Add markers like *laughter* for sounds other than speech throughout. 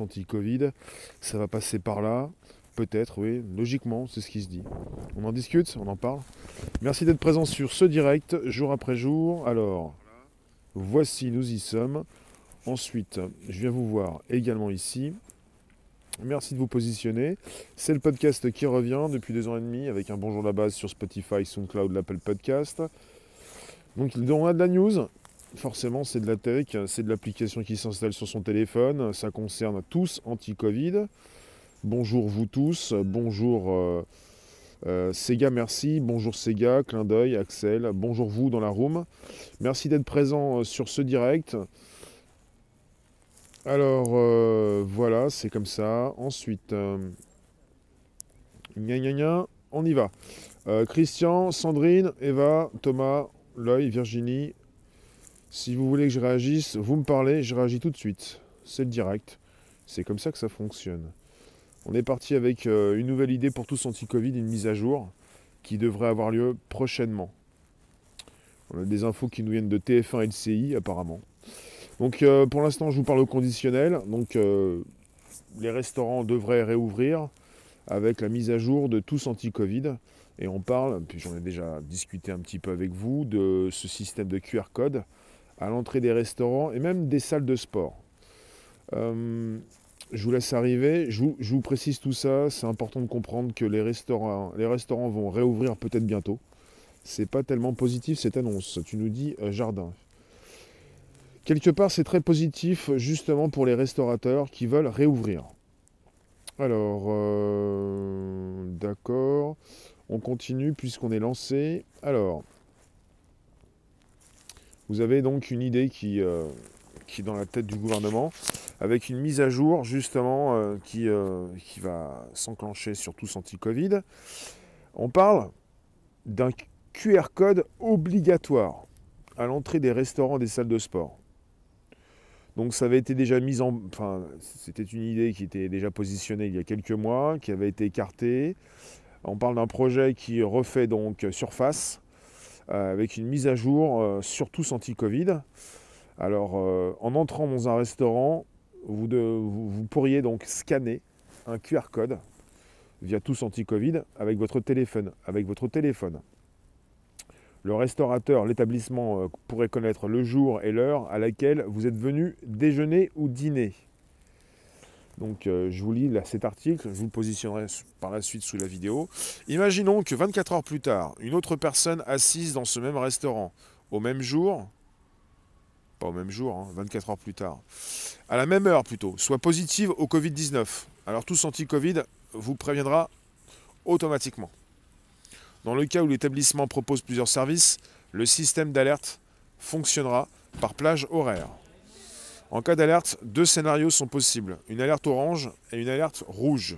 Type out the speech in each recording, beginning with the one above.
anti-Covid, ça va passer par là. Peut-être, oui, logiquement, c'est ce qui se dit. On en discute, on en parle. Merci d'être présent sur ce direct, jour après jour. Alors, voici, nous y sommes. Ensuite, je viens vous voir également ici. Merci de vous positionner. C'est le podcast qui revient depuis deux ans et demi avec un bonjour à la base sur Spotify, SoundCloud, l'Apple Podcast. Donc, on a de la news, forcément, c'est de la tech, c'est de l'application qui s'installe sur son téléphone. Ça concerne tous anti-Covid. Bonjour vous tous. Bonjour euh, euh, Sega, merci. Bonjour Sega, clin d'œil, Axel. Bonjour vous dans la room. Merci d'être présent euh, sur ce direct. Alors voilà, c'est comme ça. Ensuite, gna gna gna, on y va. Christian, Sandrine, Eva, Thomas, Loï, Virginie, si vous voulez que je réagisse, vous me parlez, je réagis tout de suite. C'est le direct. C'est comme ça que ça fonctionne. On est parti avec euh, une nouvelle idée pour tous anti-Covid, une mise à jour qui devrait avoir lieu prochainement. On a des infos qui nous viennent de TF1 et de CI apparemment. Donc euh, pour l'instant je vous parle au conditionnel. Donc euh, les restaurants devraient réouvrir avec la mise à jour de tous anti-Covid. Et on parle, puis j'en ai déjà discuté un petit peu avec vous, de ce système de QR code à l'entrée des restaurants et même des salles de sport. Euh, je vous laisse arriver, je vous, précise tout ça, c'est important de comprendre que les restaurants, vont réouvrir peut-être bientôt. C'est pas tellement positif cette annonce, tu nous dis euh, jardin. Quelque part c'est très positif justement pour les restaurateurs qui veulent réouvrir. Alors, euh, d'accord, on continue puisqu'on est lancé. Alors, vous avez donc une idée qui, euh, qui est dans la tête du gouvernement, avec une mise à jour justement euh, qui, euh, qui va s'enclencher sur tous anti-Covid. On parle d'un QR code obligatoire à l'entrée des restaurants, des salles de sport. Donc ça avait été déjà mis en... Enfin, c'était une idée qui était déjà positionnée il y a quelques mois, qui avait été écartée. On parle d'un projet qui refait donc surface avec une mise à jour euh, sur tous anti-Covid. Alors, euh, en entrant dans un restaurant, vous, vous, pourriez donc scanner un QR code via tous anti-Covid avec votre téléphone. Avec votre téléphone. Le restaurateur, l'établissement pourrait connaître le jour et l'heure à laquelle vous êtes venu déjeuner ou dîner. Donc euh, je vous lis cet article, je vous le positionnerai par la suite sous la vidéo. Imaginons que 24 heures plus tard, une autre personne assise dans ce même restaurant, au même jour, pas au même jour, 24 hein, heures plus tard, à la même heure plutôt, soit positive au Covid-19. Alors tout anti-Covid vous préviendra automatiquement. Dans le cas où l'établissement propose plusieurs services, le système d'alerte fonctionnera par plage horaire. En cas d'alerte, deux scénarios sont possibles. Une alerte orange et une alerte rouge.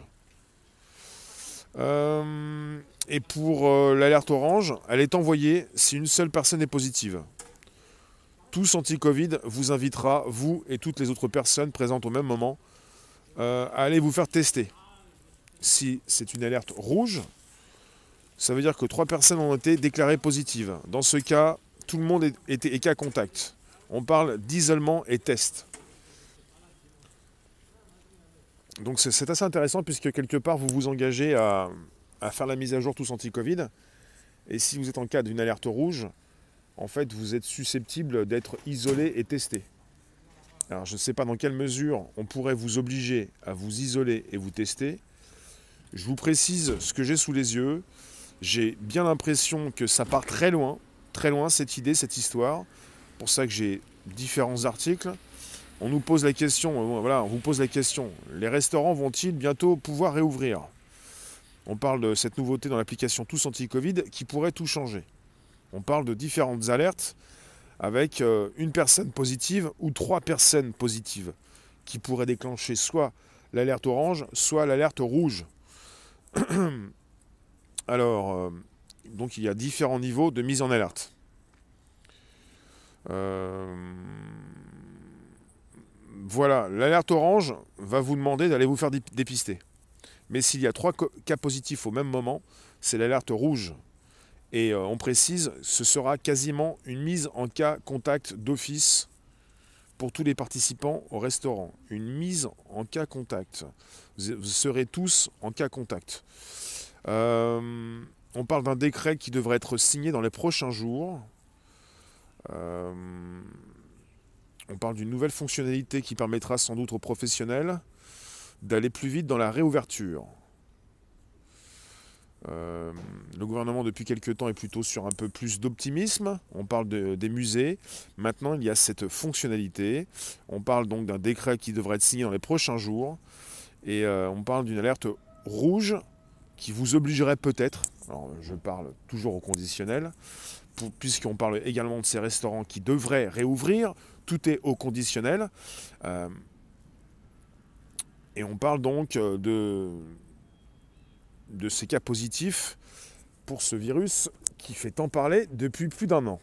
Euh, et pour euh, l'alerte orange, elle est envoyée si une seule personne est positive. Tous anti-Covid vous invitera, vous et toutes les autres personnes présentes au même moment, euh, à aller vous faire tester. Si c'est une alerte rouge, ça veut dire que trois personnes ont été déclarées positives. Dans ce cas, tout le monde est, est cas contact. On parle d'isolement et test. Donc c'est assez intéressant puisque quelque part vous vous engagez à, faire la mise à jour tous anti-Covid. Et si vous êtes en cas d'une alerte rouge, en fait vous êtes susceptible d'être isolé et testé. Alors je ne sais pas dans quelle mesure on pourrait vous obliger à vous isoler et vous tester. Je vous précise ce que j'ai sous les yeux. J'ai bien l'impression que ça part très loin, très loin cette idée, cette histoire pour ça que j'ai différents articles. On nous pose la question, euh, on vous pose la question, les restaurants vont-ils bientôt pouvoir réouvrir? On parle de cette nouveauté dans l'application Tous Anti-Covid qui pourrait tout changer. On parle de différentes alertes avec euh, une personne positive ou trois personnes positives qui pourraient déclencher soit l'alerte orange, soit l'alerte rouge. *clears throat* Alors, euh, donc il y a différents niveaux de mise en alerte. Euh, voilà, l'alerte orange va vous demander d'aller vous faire dépister. Mais s'il y a trois cas positifs au même moment, c'est l'alerte rouge. Et euh, on précise, ce sera quasiment une mise en cas contact d'office pour tous les participants au restaurant. Une mise en cas contact. Vous serez tous en cas contact. Euh, on parle d'un décret qui devrait être signé dans les prochains jours. Euh, on parle d'une nouvelle fonctionnalité qui permettra sans doute aux professionnels d'aller plus vite dans la réouverture. Euh, le gouvernement, depuis quelques temps, est plutôt sur un peu plus d'optimisme. On parle des musées. Maintenant, il y a cette fonctionnalité. On parle donc d'un décret qui devrait être signé dans les prochains jours. Et euh, on parle d'une alerte rouge qui vous obligerait peut-être, alors je parle toujours au conditionnel, puisqu'on parle également de ces restaurants qui devraient réouvrir, tout est au conditionnel. Euh, et on parle donc de de ces cas positifs pour ce virus qui fait tant parler depuis plus d'un an.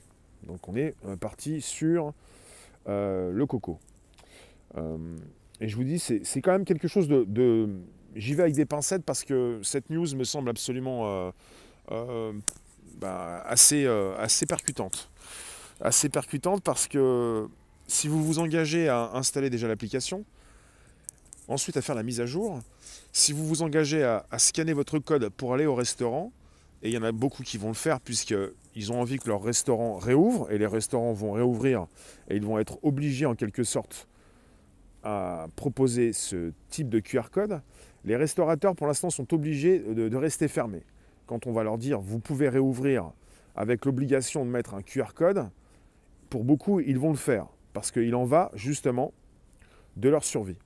Donc on est euh, parti sur euh, le coco. Euh, et je vous dis, c'est quand même quelque chose de... J'y vais avec des pincettes parce que cette news me semble absolument bah, assez, assez percutante. Assez percutante parce que si vous vous engagez à installer déjà l'application, ensuite à faire la mise à jour, si vous vous engagez à, scanner votre code pour aller au restaurant, et il y en a beaucoup qui vont le faire puisqu'ils ont envie que leur restaurant réouvre, et les restaurants vont réouvrir, et ils vont être obligés en quelque sorte à proposer ce type de QR code, les restaurateurs pour l'instant sont obligés de, rester fermés. Quand on va leur dire vous pouvez réouvrir avec l'obligation de mettre un QR code, pour beaucoup ils vont le faire parce qu'il en va justement de leur survie.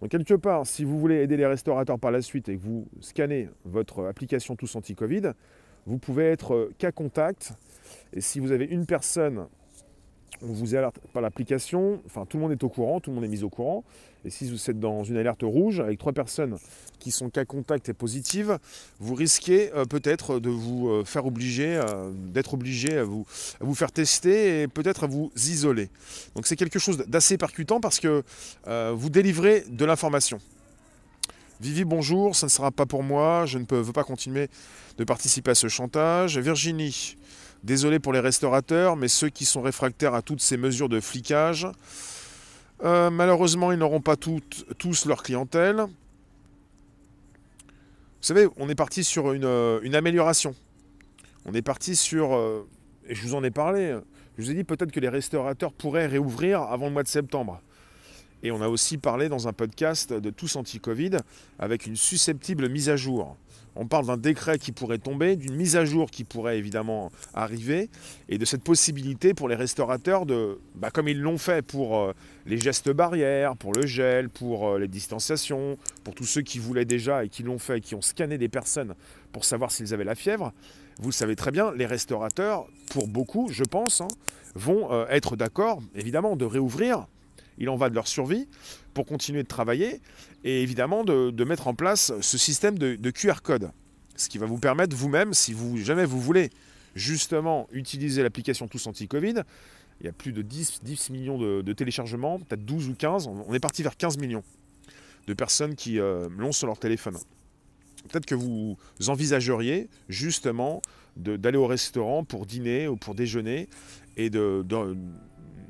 Donc quelque part, si vous voulez aider les restaurateurs par la suite et que vous scannez votre application Tous Anti-Covid, vous pouvez être cas contact. Et si vous avez une personne, on vous alerte par l'application, enfin tout le monde est au courant, tout le monde est mis au courant. Et si vous êtes dans une alerte rouge avec trois personnes qui sont cas contact et positives, vous risquez euh, peut-être de vous euh, faire obliger, euh, d'être obligé à vous, à vous faire tester et peut-être à vous isoler. Donc c'est quelque chose d'assez percutant parce que vous délivrez de l'information. Vivi, bonjour, ça ne sera pas pour moi, je ne peux, veux pas continuer de participer à ce chantage. Virginie, désolé pour les restaurateurs, mais ceux qui sont réfractaires à toutes ces mesures de flicage, malheureusement, ils n'auront pas tous leur clientèle. Vous savez, on est parti sur une, euh, amélioration. On est parti sur, euh, et je vous en ai parlé, je vous ai dit peut-être que les restaurateurs pourraient réouvrir avant le mois de septembre. Et on a aussi parlé dans un podcast de tous anti-Covid avec une susceptible mise à jour. On parle d'un décret qui pourrait tomber, d'une mise à jour qui pourrait évidemment arriver, et de cette possibilité pour les restaurateurs de, bah, comme ils l'ont fait pour euh, les gestes barrières, pour le gel, pour euh, les distanciations, pour tous ceux qui voulaient déjà et qui l'ont fait, qui ont scanné des personnes pour savoir s'ils avaient la fièvre. Vous le savez très bien, les restaurateurs, pour beaucoup, je pense, hein, vont euh, être d'accord, évidemment, de réouvrir il en va de leur survie, pour continuer de travailler, et évidemment de, mettre en place ce système de, QR code. Ce qui va vous permettre vous-même, si vous jamais vous voulez justement utiliser l'application Tous Anti-Covid, il y a plus de 10, 10 millions de, téléchargements, peut-être 12 ou 15, on est parti vers 15 millions de personnes qui euh, l'ont sur leur téléphone. Peut-être que vous envisageriez justement d'aller au restaurant pour dîner ou pour déjeuner et de,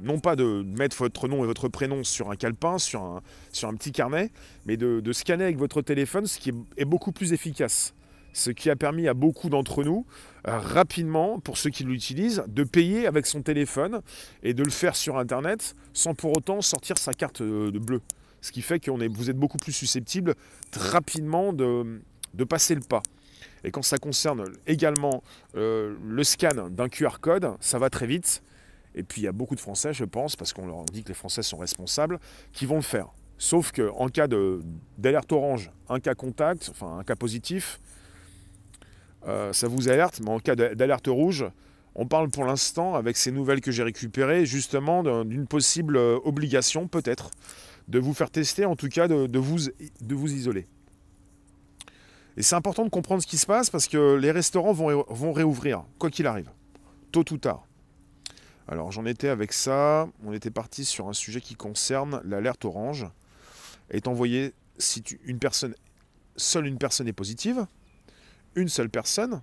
non pas de mettre votre nom et votre prénom sur un calepin, sur un, sur un petit carnet, mais de, scanner avec votre téléphone, ce qui est, beaucoup plus efficace. Ce qui a permis à beaucoup d'entre nous, euh, rapidement, pour ceux qui l'utilisent, de payer avec son téléphone et de le faire sur Internet sans pour autant sortir sa carte euh, de bleu. Ce qui fait que vous êtes beaucoup plus susceptible rapidement de, passer le pas. Et quand ça concerne également euh, le scan d'un QR code, ça va très vite. Et puis il y a beaucoup de Français, je pense, parce qu'on leur dit que les Français sont responsables, qui vont le faire. Sauf qu'en cas d'alerte orange, un cas contact, enfin un cas positif, euh, ça vous alerte, mais en cas d'alerte rouge, on parle pour l'instant, avec ces nouvelles que j'ai récupérées, justement d'une possible euh, obligation, peut-être, de vous faire tester, en tout cas de, vous, de vous isoler. Et c'est important de comprendre ce qui se passe parce que les restaurants vont, vont réouvrir, quoi qu'il arrive, tôt ou tard. Alors j'en étais avec ça, on était parti sur un sujet qui concerne l'alerte orange. Est envoyé si une personne, seule une personne est positive, une seule personne.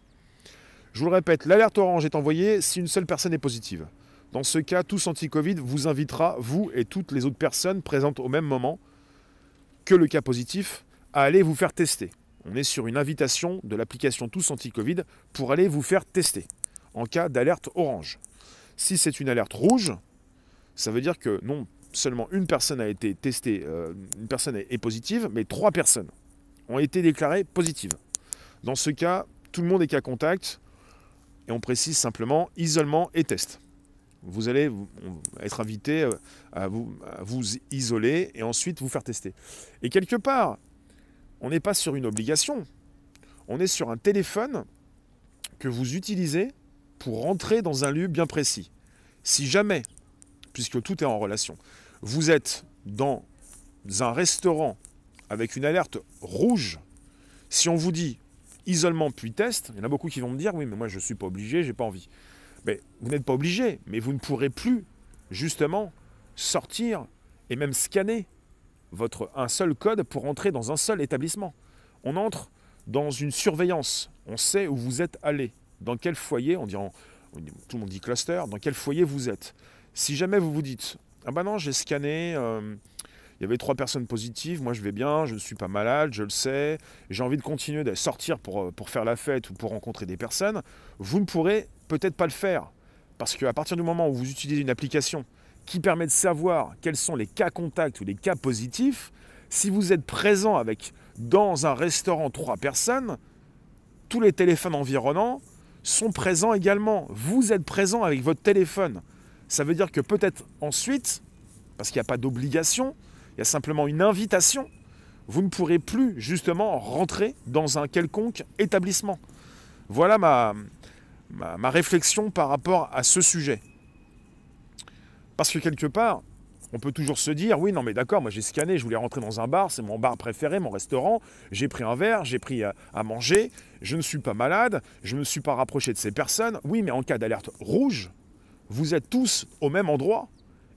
Je vous le répète, l'alerte orange est envoyée si une seule personne est positive. Dans ce cas, Tous Anti-Covid vous invitera, vous et toutes les autres personnes présentes au même moment que le cas positif, à aller vous faire tester. On est sur une invitation de l'application Tous Anti-Covid pour aller vous faire tester en cas d'alerte orange. Si c'est une alerte rouge, ça veut dire que non seulement une personne a été testée, euh, une personne est positive, mais trois personnes ont été déclarées positives. Dans ce cas, tout le monde est cas contact et on précise simplement isolement et test. Vous allez être invité euh, à vous, à vous isoler et ensuite vous faire tester. Et quelque part, on n'est pas sur une obligation, on est sur un téléphone que vous utilisez pour rentrer dans un lieu bien précis. Si jamais, puisque tout est en relation, vous êtes dans un restaurant avec une alerte rouge, si on vous dit isolement puis test, il y en a beaucoup qui vont me dire oui mais moi je ne suis pas obligé, j'ai pas envie. Mais vous n'êtes pas obligé, mais vous ne pourrez plus justement sortir et même scanner votre, un seul code pour entrer dans un seul établissement. On entre dans une surveillance, on sait où vous êtes allé, dans quel foyer, on dit tout le monde dit cluster, dans quel foyer vous êtes? Si jamais vous vous dites, ah ben non, j'ai scanné, euh, il y avait trois personnes positives, moi je vais bien, je ne suis pas malade, je le sais, j'ai envie de continuer de sortir pour, euh, pour faire la fête ou pour rencontrer des personnes, vous ne pourrez peut-être pas le faire. Parce qu'à partir du moment où vous utilisez une application qui permet de savoir quels sont les cas contacts ou les cas positifs, si vous êtes présent avec dans un restaurant trois personnes, tous les téléphones environnants sont présents également. Vous êtes présent avec votre téléphone. Ça veut dire que peut-être ensuite, parce qu'il n'y a pas d'obligation, il y a simplement une invitation, vous ne pourrez plus justement rentrer dans un quelconque établissement. Voilà ma, ma, réflexion par rapport à ce sujet. Parce que quelque part, on peut toujours se dire, oui, non mais d'accord, moi j'ai scanné, je voulais rentrer dans un bar, c'est mon bar préféré, mon restaurant, j'ai pris un verre, j'ai pris à, à, manger, je ne suis pas malade, je ne me suis pas rapproché de ces personnes. Oui, mais en cas d'alerte rouge, vous êtes tous au même endroit,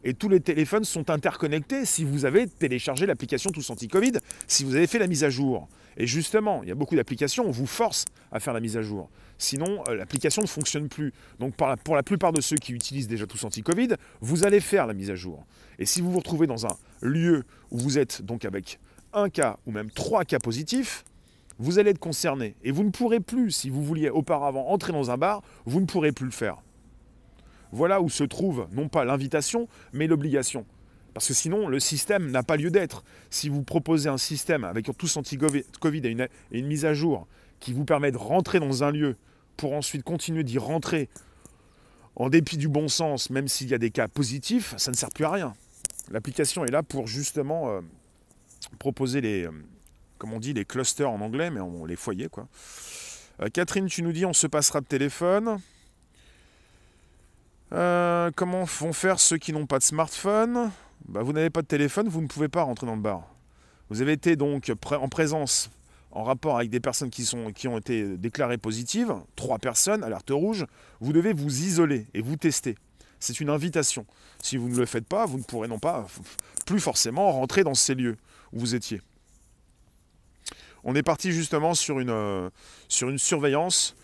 et tous les téléphones sont interconnectés si vous avez téléchargé l'application Tous Anti-Covid, si vous avez fait la mise à jour. Et justement, il y a beaucoup d'applications, on vous force à faire la mise à jour. Sinon, euh, l'application ne fonctionne plus. Donc pour la plupart de ceux qui utilisent déjà Tous Anti-Covid, vous allez faire la mise à jour. Et si vous vous retrouvez dans un lieu où vous êtes donc avec un cas ou même trois cas positifs, vous allez être concerné. Et vous ne pourrez plus, si vous vouliez auparavant entrer dans un bar, vous ne pourrez plus le faire. Voilà où se trouve non pas l'invitation, mais l'obligation. Parce que sinon, le système n'a pas lieu d'être. Si vous proposez un système avec tous anti-Covid et une, et une mise à jour qui vous permet de rentrer dans un lieu pour ensuite continuer d'y rentrer en dépit du bon sens, même s'il y a des cas positifs, ça ne sert plus à rien. L'application est là pour justement euh, proposer les, euh, comme on dit, les clusters en anglais, mais les foyers quoi. Euh, Catherine, tu nous dis on se passera de téléphone. Comment vont faire ceux qui n'ont pas de smartphone? Bah, Vous n'avez pas de téléphone, vous ne pouvez pas rentrer dans le bar. Vous avez été donc en présence, en rapport avec des personnes qui, ont été déclarées positives, trois personnes, alerte rouge, vous devez vous isoler et vous tester. C'est une invitation. Si vous ne le faites pas, vous ne pourrez non pas, plus forcément, rentrer dans ces lieux où vous étiez. On est parti justement sur une, euh, sur une surveillance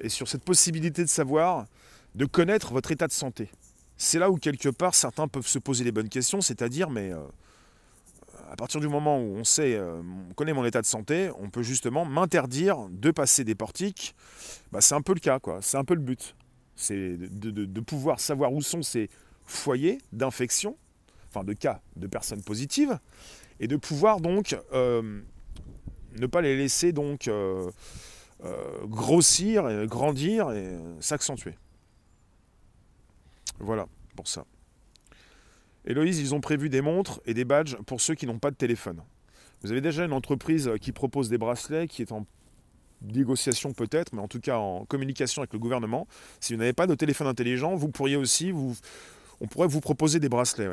et sur cette possibilité de savoir de connaître votre état de santé. C'est là où quelque part certains peuvent se poser les bonnes questions, c'est-à-dire mais euh, à partir du moment où on sait, euh, on connaît mon état de santé, on peut justement m'interdire de passer des portiques. Bah, c'est un peu le cas, quoi. C'est un peu le but. C'est de, pouvoir savoir où sont ces foyers d'infection, enfin de cas de personnes positives, et de pouvoir donc euh, ne pas les laisser donc grossir, grandir et s'accentuer. Voilà, pour ça. Héloïse, ils ont prévu des montres et des badges pour ceux qui n'ont pas de téléphone. Vous avez déjà une entreprise qui propose des bracelets, qui est en négociation peut-être, mais en tout cas en communication avec le gouvernement. Si vous n'avez pas de téléphone intelligent, vous pourriez aussi, vous, on pourrait vous proposer des bracelets.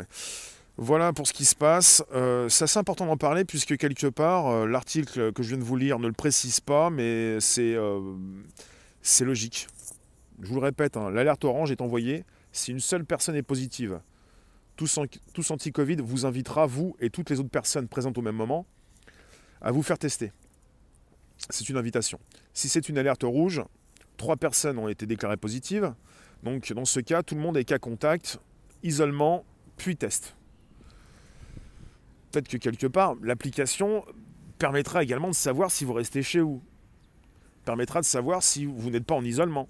Voilà pour ce qui se passe. Euh, c'est assez important d'en parler puisque quelque part, euh, l'article que je viens de vous lire ne le précise pas, mais c'est euh, logique. Je vous le répète, hein, l'alerte orange est envoyée si une seule personne est positive, tous, anti-Covid vous invitera, vous et toutes les autres personnes présentes au même moment, à vous faire tester. C'est une invitation. Si c'est une alerte rouge, trois personnes ont été déclarées positives. Donc dans ce cas, tout le monde est cas contact, isolement, puis test. Peut-être que quelque part, l'application permettra également de savoir si vous restez chez vous. Permettra de savoir si vous n'êtes pas en isolement.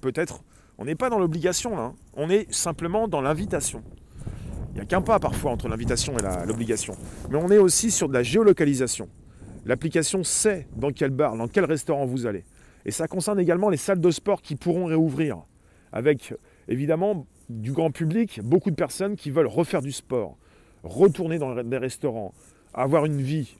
Peut-être. On n'est pas dans l'obligation là. Hein. On est simplement dans l'invitation. Il n'y a qu'un pas parfois entre l'invitation et l'obligation. Mais on est aussi sur de la géolocalisation. L'application sait dans quel bar, dans quel restaurant vous allez. Et ça concerne également les salles de sport qui pourront réouvrir. Avec évidemment du grand public, beaucoup de personnes qui veulent refaire du sport, retourner dans des restaurants, avoir une vie.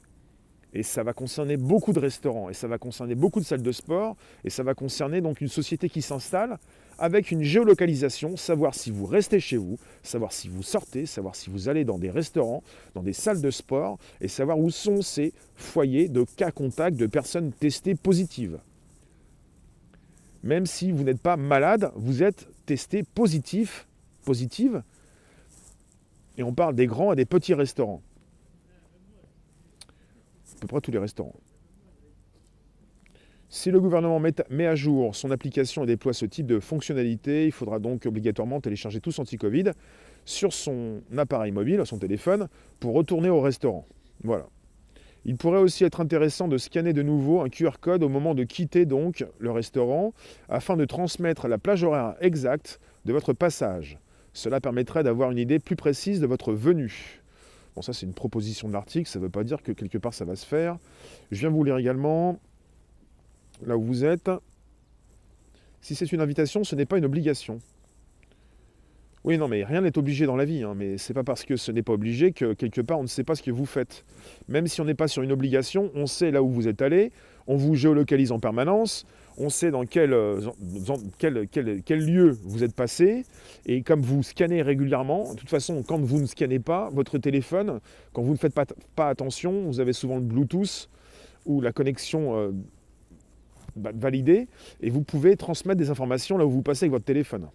Et ça va concerner beaucoup de restaurants, et ça va concerner beaucoup de salles de sport, et ça va concerner donc une société qui s'installe avec une géolocalisation, savoir si vous restez chez vous, savoir si vous sortez, savoir si vous allez dans des restaurants, dans des salles de sport, et savoir où sont ces foyers de cas contacts de personnes testées positives. Même si vous n'êtes pas malade, vous êtes testé positif, positive, et on parle des grands et des petits restaurants. Peu près tous les restaurants. Si le gouvernement met à jour son application et déploie ce type de fonctionnalité, il faudra donc obligatoirement télécharger tous anti-Covid sur son appareil mobile, son téléphone, pour retourner au restaurant. Voilà. Il pourrait aussi être intéressant de scanner de nouveau un QR code au moment de quitter donc le restaurant afin de transmettre la plage horaire exacte de votre passage. Cela permettrait d'avoir une idée plus précise de votre venue. Bon, ça c'est une proposition de l'article, ça ne veut pas dire que quelque part ça va se faire. Je viens vous lire également là où vous êtes. Si c'est une invitation, ce n'est pas une obligation. Oui, non, mais rien n'est obligé dans la vie, hein, mais c'est pas parce que ce n'est pas obligé que quelque part on ne sait pas ce que vous faites. Même si on n'est pas sur une obligation, on sait là où vous êtes allé, on vous géolocalise en permanence, on sait dans quel, euh, quel, lieu vous êtes passé, et comme vous scannez régulièrement, de toute façon, quand vous ne scannez pas, votre téléphone, quand vous ne faites pas, attention, vous avez souvent le Bluetooth ou la connexion euh, validé et vous pouvez transmettre des informations là où vous passez avec votre téléphone.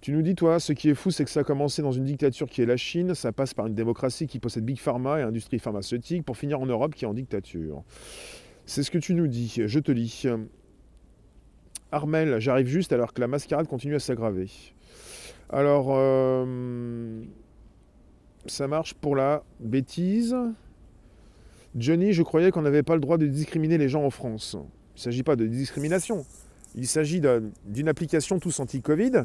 Tu nous dis, toi, ce qui est fou, c'est que ça a commencé dans une dictature qui est la Chine, ça passe par une démocratie qui possède Big Pharma et industrie pharmaceutique, pour finir en Europe qui est en dictature. C'est ce que tu nous dis, je te lis. Armel, j'arrive juste alors que la mascarade continue à s'aggraver. Alors, euh, ça marche pour la bêtise. Johnny, je croyais qu'on n'avait pas le droit de discriminer les gens en France. Il ne s'agit pas de discrimination. Il s'agit d'une application tous anti-Covid.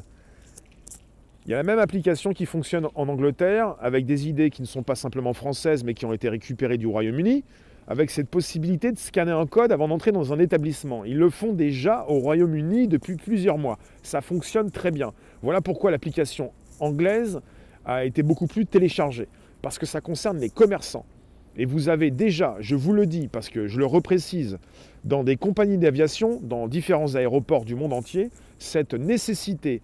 Il y a la même application qui fonctionne en Angleterre, avec des idées qui ne sont pas simplement françaises, mais qui ont été récupérées du Royaume-Uni, avec cette possibilité de scanner un code avant d'entrer dans un établissement. Ils le font déjà au Royaume-Uni depuis plusieurs mois. Ça fonctionne très bien. Voilà pourquoi l'application anglaise a été beaucoup plus téléchargée, parce que ça concerne les commerçants. Et vous avez déjà, je vous le dis parce que je le reprécise, dans des compagnies d'aviation, dans différents aéroports du monde entier, cette nécessité,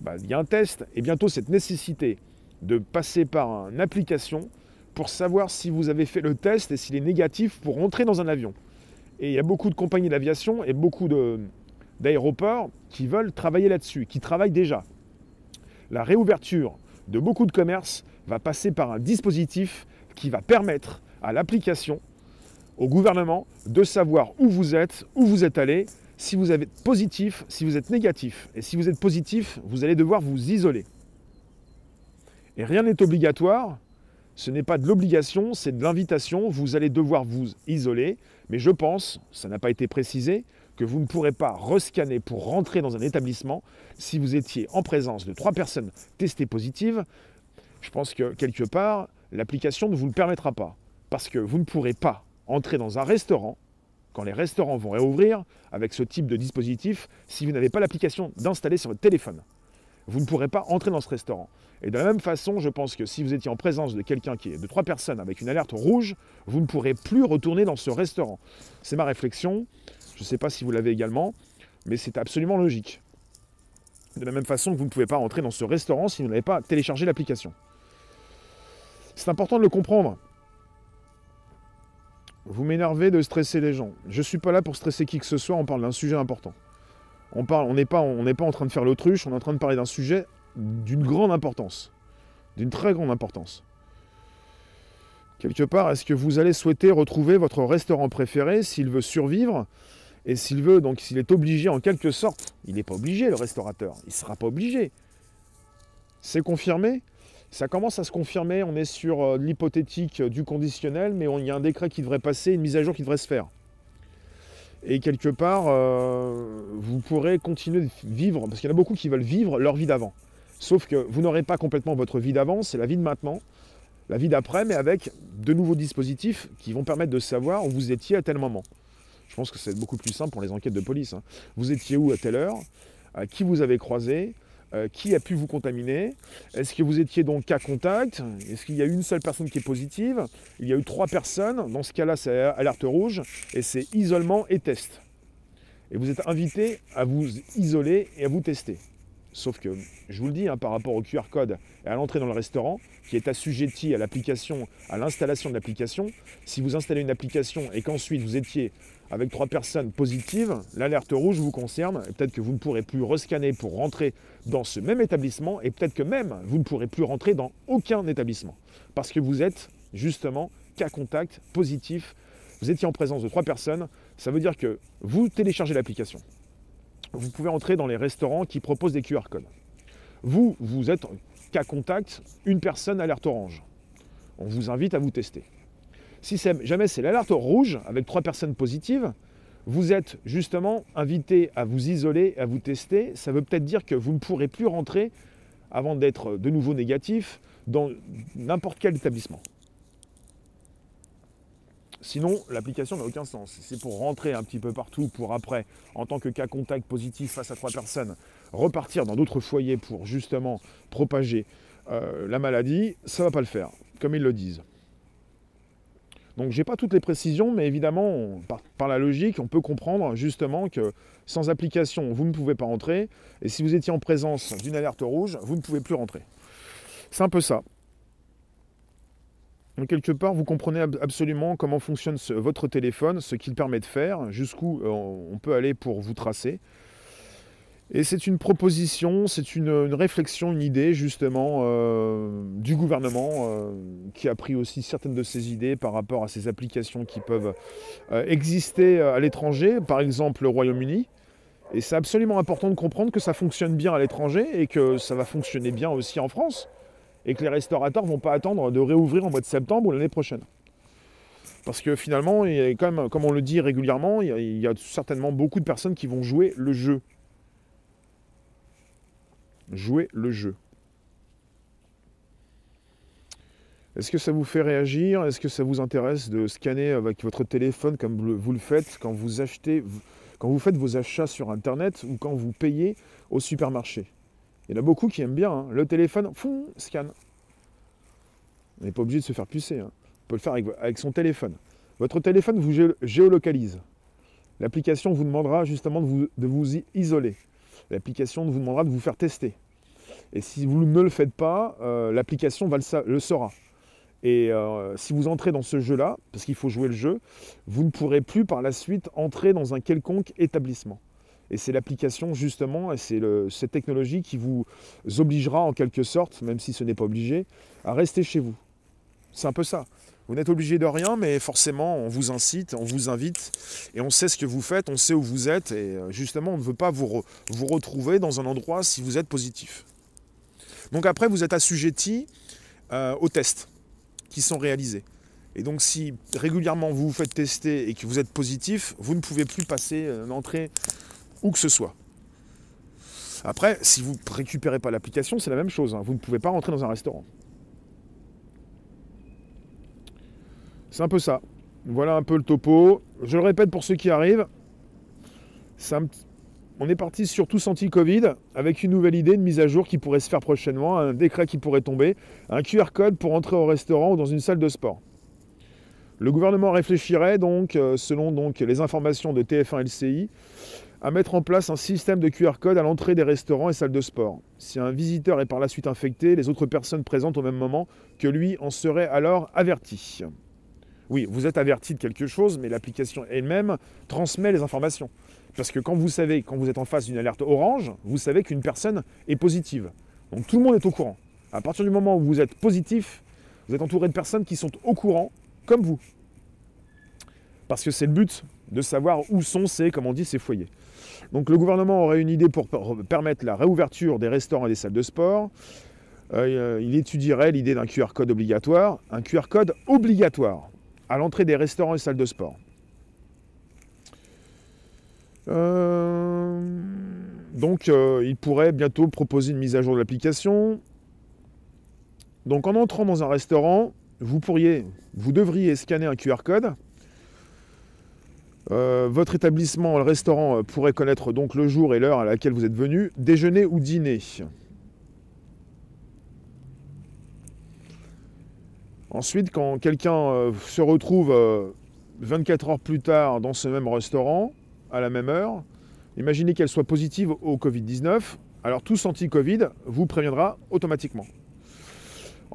bah, il y a un test, et bientôt cette nécessité de passer par une application pour savoir si vous avez fait le test et s'il est négatif pour entrer dans un avion. Et il y a beaucoup de compagnies d'aviation et beaucoup d'aéroports qui veulent travailler là-dessus, qui travaillent déjà. La réouverture de beaucoup de commerces va passer par un dispositif qui va permettre à l'application, au gouvernement, de savoir où vous êtes, où vous êtes allé, si vous êtes positif, si vous êtes négatif. Et si vous êtes positif, vous allez devoir vous isoler. Et rien n'est obligatoire, ce n'est pas de l'obligation, c'est de l'invitation. Vous allez devoir vous isoler, mais je pense, ça n'a pas été précisé, que vous ne pourrez pas rescanner pour rentrer dans un établissement si vous étiez en présence de trois personnes testées positives. Je pense que quelque part, l'application ne vous le permettra pas. Parce que vous ne pourrez pas entrer dans un restaurant, quand les restaurants vont réouvrir, avec ce type de dispositif, si vous n'avez pas l'application d'installer sur votre téléphone. Vous ne pourrez pas entrer dans ce restaurant. Et de la même façon, je pense que si vous étiez en présence de quelqu'un qui est de trois personnes avec une alerte rouge, vous ne pourrez plus retourner dans ce restaurant. C'est ma réflexion. Je ne sais pas si vous l'avez également, mais c'est absolument logique. De la même façon que vous ne pouvez pas entrer dans ce restaurant si vous n'avez pas téléchargé l'application. C'est important de le comprendre. Vous m'énervez de stresser les gens. Je ne suis pas là pour stresser qui que ce soit, on parle d'un sujet important. On parle, n'est pas, n'est pas en train de faire l'autruche, on est en train de parler d'un sujet d'une grande importance. D'une très grande importance. Quelque part, est-ce que vous allez souhaiter retrouver votre restaurant préféré s'il veut survivre Et s'il veut, donc s'il est obligé en quelque sorte, il n'est pas obligé le restaurateur, il ne sera pas obligé. C'est confirmé? Ça commence à se confirmer, on est sur euh, l'hypothétique du conditionnel, mais il y a un décret qui devrait passer, une mise à jour qui devrait se faire. Et quelque part, euh, vous pourrez continuer de vivre, parce qu'il y en a beaucoup qui veulent vivre leur vie d'avant. Sauf que vous n'aurez pas complètement votre vie d'avant, c'est la vie de maintenant, la vie d'après, mais avec de nouveaux dispositifs qui vont permettre de savoir où vous étiez à tel moment. Je pense que c'est beaucoup plus simple pour les enquêtes de police. Hein. Vous étiez où à telle heure Qui vous avez croisé euh, Qui a pu vous contaminer Est-ce que vous étiez donc cas contact Est-ce qu'il y a une seule personne qui est positive Il y a eu trois personnes. Dans ce cas-là, c'est alerte rouge et c'est isolement et test. Et vous êtes invité à vous isoler et à vous tester. Sauf que, je vous le dis, hein, par rapport au QR code et à l'entrée dans le restaurant, qui est assujetti à l'application, à l'installation de l'application, si vous installez une application et qu'ensuite vous étiez avec trois personnes positives, l'alerte rouge vous concerne. Et peut-être que vous ne pourrez plus rescanner pour rentrer dans ce même établissement et peut-être que même vous ne pourrez plus rentrer dans aucun établissement. Parce que vous êtes justement cas contact positif. Vous étiez en présence de trois personnes, ça veut dire que vous téléchargez l'application vous pouvez entrer dans les restaurants qui proposent des QR codes. Vous, vous êtes cas contact, une personne alerte orange. On vous invite à vous tester. Si jamais c'est l'alerte rouge avec trois personnes positives, vous êtes justement invité à vous isoler, à vous tester. Ça veut peut-être dire que vous ne pourrez plus rentrer avant d'être de nouveau négatif dans n'importe quel établissement. Sinon, l'application n'a aucun sens. C'est pour rentrer un petit peu partout, pour après, en tant que cas contact positif face à trois personnes, repartir dans d'autres foyers pour justement propager euh, la maladie, ça ne va pas le faire, comme ils le disent. Donc j'ai pas toutes les précisions, mais évidemment, par, la logique, on peut comprendre justement que sans application, vous ne pouvez pas rentrer, et si vous étiez en présence d'une alerte rouge, vous ne pouvez plus rentrer. C'est un peu ça. Donc quelque part, vous comprenez absolument comment fonctionne votre téléphone, ce qu'il permet de faire, jusqu'où euh, on peut aller pour vous tracer. Et c'est une proposition, c'est une, réflexion, une idée justement euh, du gouvernement euh, qui a pris aussi certaines de ces idées par rapport à ces applications qui peuvent exister à l'étranger, par exemple le Royaume-Uni. Et c'est absolument important de comprendre que ça fonctionne bien à l'étranger et que ça va fonctionner bien aussi en France et que les restaurateurs ne vont pas attendre de réouvrir en mois de septembre ou l'année prochaine. Parce que finalement, comme on le dit régulièrement, il y, a, certainement beaucoup de personnes qui vont jouer le jeu. Jouer le jeu. Est-ce que ça vous fait réagir? Est-ce que ça vous intéresse de scanner avec votre téléphone comme vous le faites quand vous faites vos achats sur Internet ou quand vous payez au supermarché? Il y en a beaucoup qui aiment bien. Hein. Le téléphone, fou, scan. On n'est pas obligé de se faire pucer. Hein. On peut le faire avec, son téléphone. Votre téléphone vous géolocalise. L'application vous demandera justement de vous, isoler. L'application vous demandera de vous faire tester. Et si vous ne le faites pas, euh, l'application le, le, saura. Et euh, si vous entrez dans ce jeu-là, parce qu'il faut jouer le jeu, vous ne pourrez plus par la suite entrer dans un quelconque établissement. Et c'est l'application justement, et c'est cette technologie qui vous obligera en quelque sorte, même si ce n'est pas obligé, à rester chez vous. C'est un peu ça. Vous n'êtes obligé de rien, mais forcément, on vous incite, on vous invite, et on sait ce que vous faites, on sait où vous êtes, et euh, justement, on ne veut pas vous, vous retrouver dans un endroit si vous êtes positif. Donc après, vous êtes assujetti euh, aux tests qui sont réalisés. Et donc si régulièrement vous vous faites tester et que vous êtes positif, vous ne pouvez plus passer l'entrée euh, où que ce soit. Après, si vous ne récupérez pas l'application, c'est la même chose. Hein. Vous ne pouvez pas rentrer dans un restaurant. C'est un peu ça. Voilà un peu le topo. Je le répète pour ceux qui arrivent. On est parti sur tous anti-Covid avec une nouvelle idée, une mise à jour qui pourrait se faire prochainement, un décret qui pourrait tomber, un QR code pour entrer au restaurant ou dans une salle de sport. Le gouvernement réfléchirait donc, euh, selon donc les informations de TF1 LCI, à mettre en place un système de QR code à l'entrée des restaurants et salles de sport. Si un visiteur est par la suite infecté, les autres personnes présentes au même moment que lui en seraient alors averties. Oui, vous êtes averti de quelque chose, mais l'application elle-même transmet les informations. Parce que quand vous savez, quand vous êtes en face d'une alerte orange, vous savez qu'une personne est positive. Donc tout le monde est au courant. À partir du moment où vous êtes positif, vous êtes entouré de personnes qui sont au courant, comme vous. Parce que c'est le but de savoir où sont ces, comme on dit, ces foyers. Donc le gouvernement aurait une idée pour permettre la réouverture des restaurants et des salles de sport. Euh, il étudierait l'idée d'un QR code obligatoire, un QR code obligatoire à l'entrée des restaurants et salles de sport. Euh, donc euh, il pourrait bientôt proposer une mise à jour de l'application. Donc en entrant dans un restaurant, vous devriez scanner un QR code. Votre établissement, le restaurant, pourrait connaître donc le jour et l'heure à laquelle vous êtes venu, déjeuner ou dîner. Ensuite, quand quelqu'un euh, se retrouve 24 euh, heures plus tard dans ce même restaurant, à la même heure, imaginez qu'elle soit positive au Covid-19, alors tout anti-Covid vous préviendra automatiquement.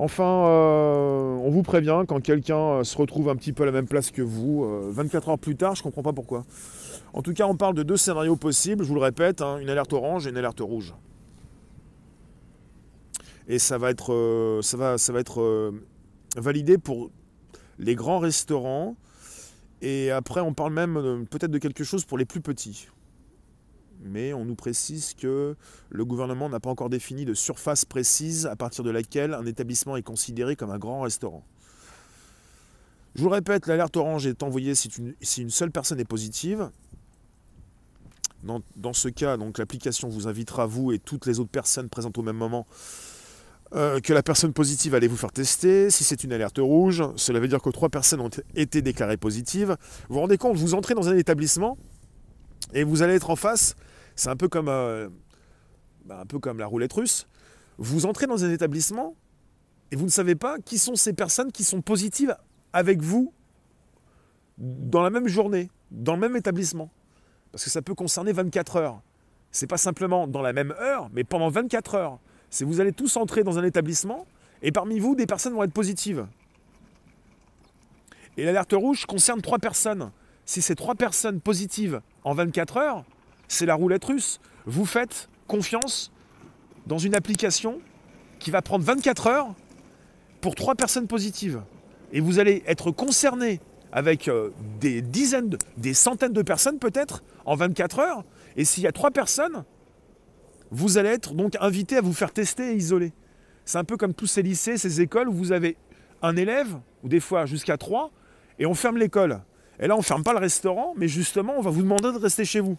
Enfin, euh, on vous prévient quand quelqu'un se retrouve un petit peu à la même place que vous, 24 heures plus tard, je ne comprends pas pourquoi. En tout cas, on parle de deux scénarios possibles, je vous le répète, hein, une alerte orange et une alerte rouge. Et ça va être, ça va être validé pour les grands restaurants. Et après, on parle même peut-être de quelque chose pour les plus petits. Mais on nous précise que le gouvernement n'a pas encore défini de surface précise à partir de laquelle un établissement est considéré comme un grand restaurant. Je vous répète, l'alerte orange est envoyée si une, seule personne est positive. Dans, ce cas, l'application vous invitera, vous et toutes les autres personnes présentes au même moment, euh, que la personne positive allait vous faire tester. Si c'est une alerte rouge, cela veut dire que trois personnes ont été déclarées positives. Vous vous rendez compte, vous entrez dans un établissement et vous allez être en face. C'est un peu comme, euh, bah, un peu comme la roulette russe. Vous entrez dans un établissement et vous ne savez pas qui sont ces personnes qui sont positives avec vous dans la même journée, dans le même établissement. Parce que ça peut concerner 24 heures. C'est pas simplement dans la même heure, mais pendant 24 heures c'est vous allez tous entrer dans un établissement et parmi vous, des personnes vont être positives. Et l'alerte rouge concerne trois personnes. Si c'est trois personnes positives en 24 heures, c'est la roulette russe. Vous faites confiance dans une application qui va prendre 24 heures pour trois personnes positives. Et vous allez être concerné avec euh, des dizaines, des centaines de personnes peut-être en 24 heures. Et s'il y a trois personnes, vous allez être donc invité à vous faire tester et isoler. C'est un peu comme tous ces lycées, ces écoles où vous avez un élève, ou des fois jusqu'à trois, et on ferme l'école. Et là, on ne ferme pas le restaurant, mais justement, on va vous demander de rester chez vous.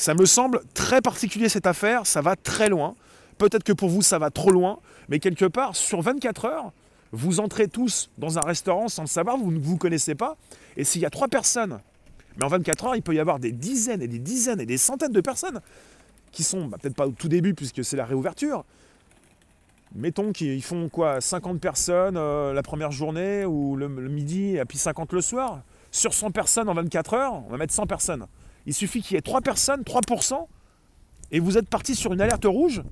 Ça me semble très particulier cette affaire, ça va très loin. Peut-être que pour vous, ça va trop loin, mais quelque part, sur 24 heures, vous entrez tous dans un restaurant sans le savoir, vous ne vous connaissez pas, et s'il y a trois personnes, mais en 24 heures, il peut y avoir des dizaines et des dizaines et des centaines de personnes qui sont bah, peut-être pas au tout début puisque c'est la réouverture. Mettons qu'ils font quoi 50 personnes euh, la première journée ou le, midi et puis 50 le soir. Sur 100 personnes en 24 heures, on va mettre 100 personnes. Il suffit qu'il y ait 3 personnes, 3%, et vous êtes parti sur une alerte rouge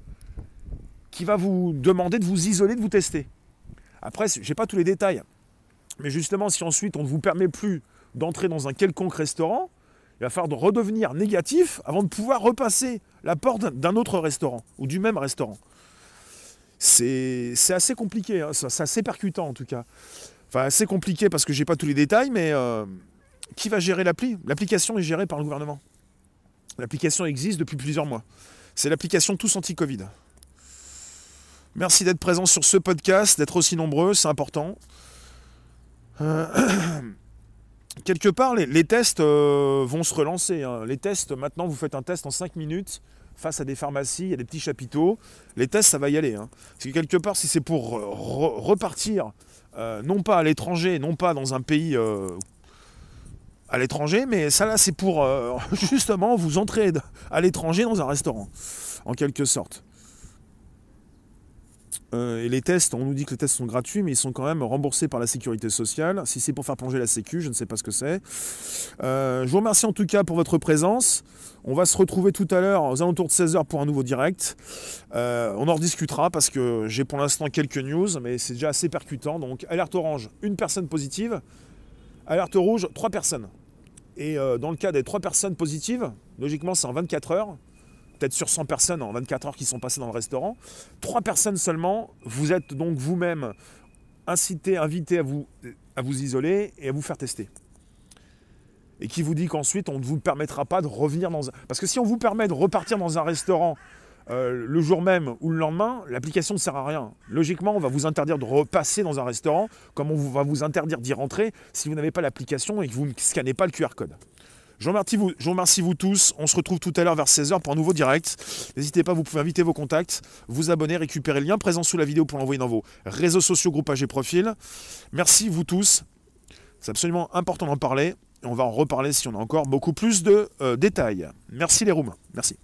qui va vous demander de vous isoler, de vous tester. Après, je n'ai pas tous les détails. Mais justement, si ensuite on ne vous permet plus d'entrer dans un quelconque restaurant, il va falloir redevenir négatif avant de pouvoir repasser la porte d'un autre restaurant ou du même restaurant. C'est assez compliqué, hein. c'est assez percutant en tout cas. Enfin, assez compliqué parce que j'ai pas tous les détails, mais euh, qui va gérer l'appli? L'application est gérée par le gouvernement. L'application existe depuis plusieurs mois. C'est l'application Tous Anti-Covid. Merci d'être présent sur ce podcast, d'être aussi nombreux, c'est important. Euh, *clears throat* quelque part, les, tests euh, vont se relancer. Hein. Les tests, maintenant, vous faites un test en 5 minutes face à des pharmacies, il y a des petits chapiteaux. Les tests, ça va y aller. Hein. Parce que quelque part, si c'est pour repartir, euh, non pas à l'étranger, non pas dans un pays à l'étranger, mais ça là, c'est pour *laughs* justement vous entrer à l'étranger dans un restaurant, en quelque sorte. Euh, et les tests, on nous dit que les tests sont gratuits, mais ils sont quand même remboursés par la sécurité sociale. Si c'est pour faire plonger la sécu, je ne sais pas ce que c'est. Euh, je vous remercie en tout cas pour votre présence. On va se retrouver tout à l'heure aux alentours de 16h pour un nouveau direct. Euh, on en rediscutera parce que j'ai pour l'instant quelques news, mais c'est déjà assez percutant. Donc alerte orange, une personne positive. Alerte rouge, trois personnes. Et dans le cas des trois personnes positives, logiquement c'est en 24 heures peut-être sur 100 personnes en 24 heures qui sont passées dans le restaurant. Trois personnes seulement, vous êtes donc vous-même incité, invité à vous, à vous isoler et à vous faire tester. et qui vous dit qu'ensuite on ne vous permettra pas de revenir dans un... Parce que si on vous permet de repartir dans un restaurant euh, le jour même ou le lendemain, l'application ne sert à rien. Logiquement, on va vous interdire de repasser dans un restaurant, comme on va vous interdire d'y rentrer si vous n'avez pas l'application et que vous ne scannez pas le QR code. Je vous, remercie vous, tous. On se retrouve tout à l'heure vers 16h pour un nouveau direct. N'hésitez pas, vous pouvez inviter vos contacts, vous abonner, récupérer le lien présent sous la vidéo pour l'envoyer dans vos réseaux sociaux, groupages et profils. Merci vous tous. C'est absolument important d'en parler. Et on va en reparler si on a encore beaucoup plus de euh, détails. Merci les rooms. Merci.